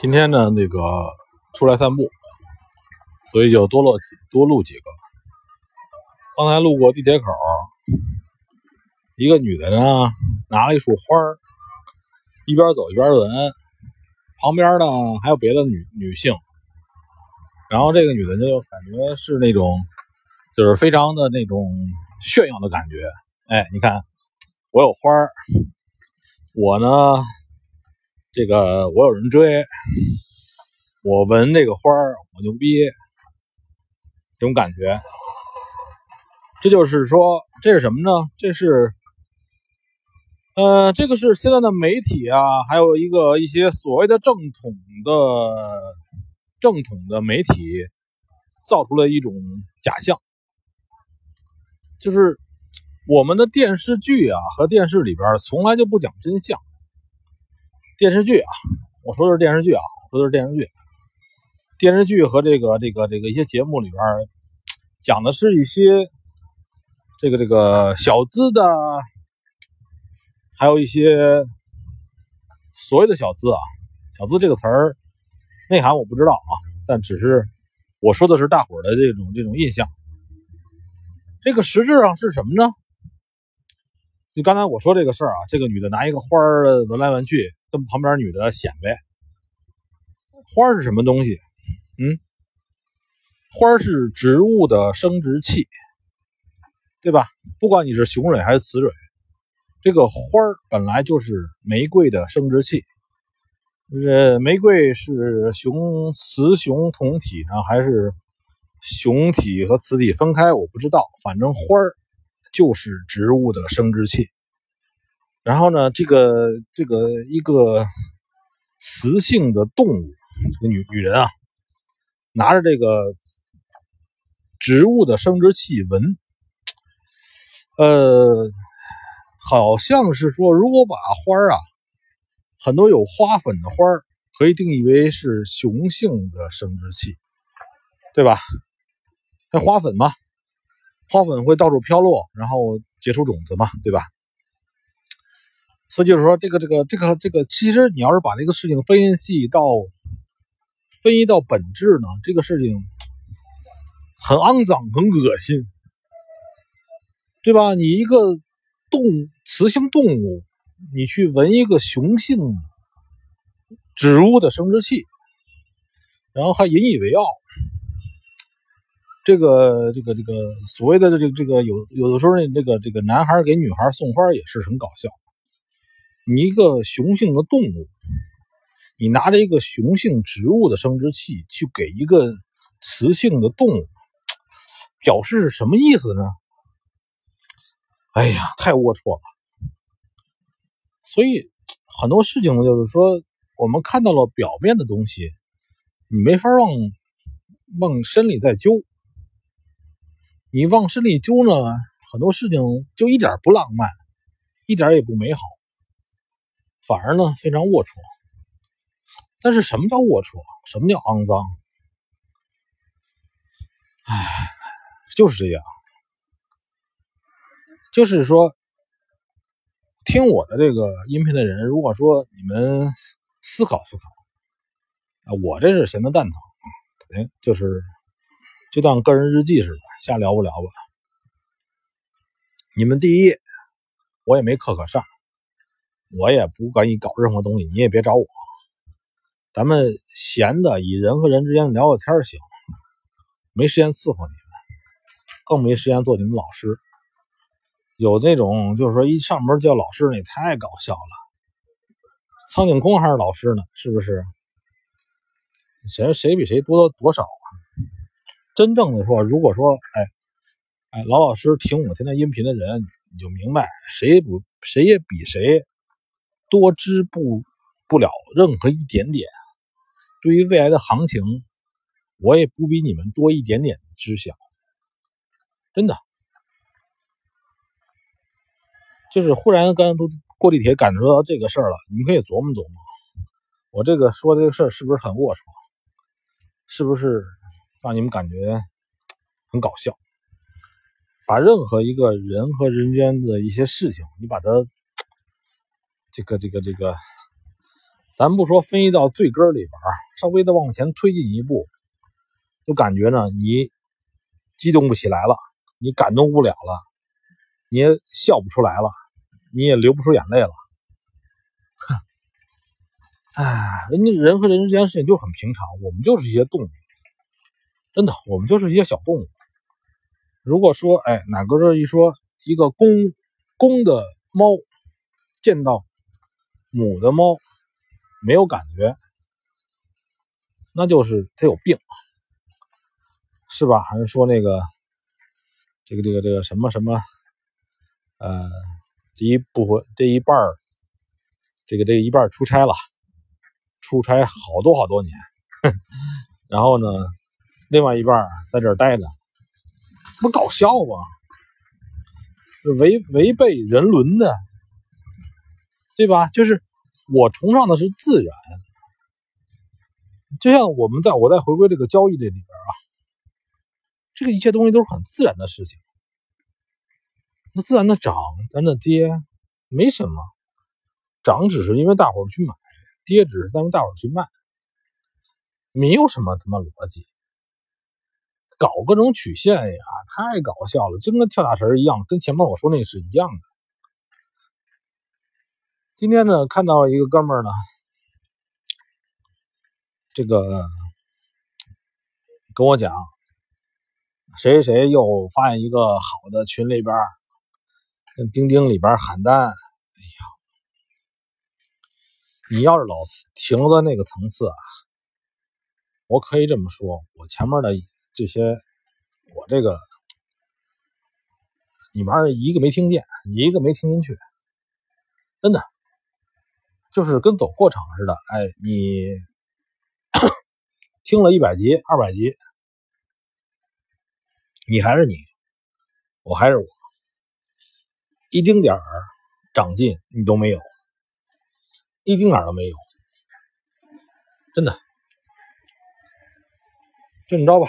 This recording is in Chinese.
今天呢，那个出来散步，所以就多录几多录几个。刚才路过地铁口，一个女的呢拿了一束花，一边走一边闻，旁边呢还有别的女女性，然后这个女的就感觉是那种，就是非常的那种炫耀的感觉。哎，你看，我有花，我呢。这个我有人追，我闻那个花儿，我牛逼，这种感觉。这就是说，这是什么呢？这是，呃，这个是现在的媒体啊，还有一个一些所谓的正统的正统的媒体造出了一种假象，就是我们的电视剧啊和电视里边从来就不讲真相。电视剧啊，我说的是电视剧啊，说的是电视剧。电视剧和这个这个这个一些节目里边讲的是一些这个这个小资的，还有一些所谓的小资啊，小资这个词儿内涵我不知道啊，但只是我说的是大伙儿的这种这种印象。这个实质上是什么呢？就刚才我说这个事儿啊，这个女的拿一个花儿闻来闻去。跟旁边女的显摆，花是什么东西？嗯，花是植物的生殖器，对吧？不管你是雄蕊还是雌蕊，这个花本来就是玫瑰的生殖器。呃，玫瑰是雄雌雄同体呢，还是雄体和雌体分开？我不知道，反正花就是植物的生殖器。然后呢，这个这个一个雌性的动物，这个女女人啊，拿着这个植物的生殖器闻，呃，好像是说，如果把花啊，很多有花粉的花可以定义为是雄性的生殖器，对吧？那花粉嘛，花粉会到处飘落，然后结出种子嘛，对吧？所以就是说，这个、这个、这个、这个，其实你要是把这个事情分析到分析到本质呢，这个事情很肮脏、很恶心，对吧？你一个动雌性动物，你去闻一个雄性植物的生殖器，然后还引以为傲，这个、这个、这个所谓的这个、这个有有的时候那个这个男孩给女孩送花也是很搞笑。你一个雄性的动物，你拿着一个雄性植物的生殖器去给一个雌性的动物，表示什么意思呢？哎呀，太龌龊了。所以很多事情呢，就是说我们看到了表面的东西，你没法往往深里再揪。你往深里揪呢，很多事情就一点不浪漫，一点也不美好。反而呢，非常龌龊。但是什么叫龌龊？什么叫肮脏？唉，就是这样。就是说，听我的这个音频的人，如果说你们思考思考，啊，我这是闲的蛋疼，哎，就是就当个人日记似的，瞎聊不聊吧。你们第一，我也没课可上。我也不管你搞任何东西，你也别找我。咱们闲的以人和人之间聊聊天行，没时间伺候你们，更没时间做你们老师。有那种就是说一上门叫老师，那太搞笑了。苍井空还是老师呢？是不是？谁谁比谁多多少啊？真正的说，如果说哎哎老老师听我现在音频的人，你就明白谁也不谁也比谁。多知不不了任何一点点，对于未来的行情，我也不比你们多一点点知晓。真的，就是忽然刚刚都过地铁感受到这个事儿了，你们可以琢磨琢磨，我这个说这个事儿是不是很龌龊？是不是让你们感觉很搞笑？把任何一个人和人间的一些事情，你把它。这个这个这个，咱不说分析到最根里边稍微的往前推进一步，就感觉呢，你激动不起来了，你感动不了了，你也笑不出来了，你也流不出眼泪了。哼，哎，人家人和人之间事情就很平常，我们就是一些动物，真的，我们就是一些小动物。如果说，哎，哪个这一说一个公公的猫见到母的猫没有感觉，那就是它有病，是吧？还是说那个这个这个这个什么什么，呃，这一部分这一半儿，这个这一半出差了，出差好多好多年，然后呢，另外一半在这儿待着。不搞笑吗？违违背人伦的，对吧？就是我崇尚的是自然，就像我们在我在回归这个交易这里边啊，这个一切东西都是很自然的事情。那自然的涨，咱的跌，没什么。涨只是因为大伙儿去买，跌只是因为大伙儿去卖，没有什么他妈逻辑。搞各种曲线呀，太搞笑了，就跟跳大神一样，跟前面我说那是一样的。今天呢，看到一个哥们儿呢，这个跟我讲，谁谁又发现一个好的群里边，跟钉钉里边喊单。哎呀，你要是老停留在那个层次啊，我可以这么说，我前面的。这些，我这个你们儿一个没听见，一个没听进去，真的就是跟走过场似的。哎，你听了一百集、二百集，你还是你，我还是我，一丁点儿长进你都没有，一丁点儿都没有，真的，就这么着吧。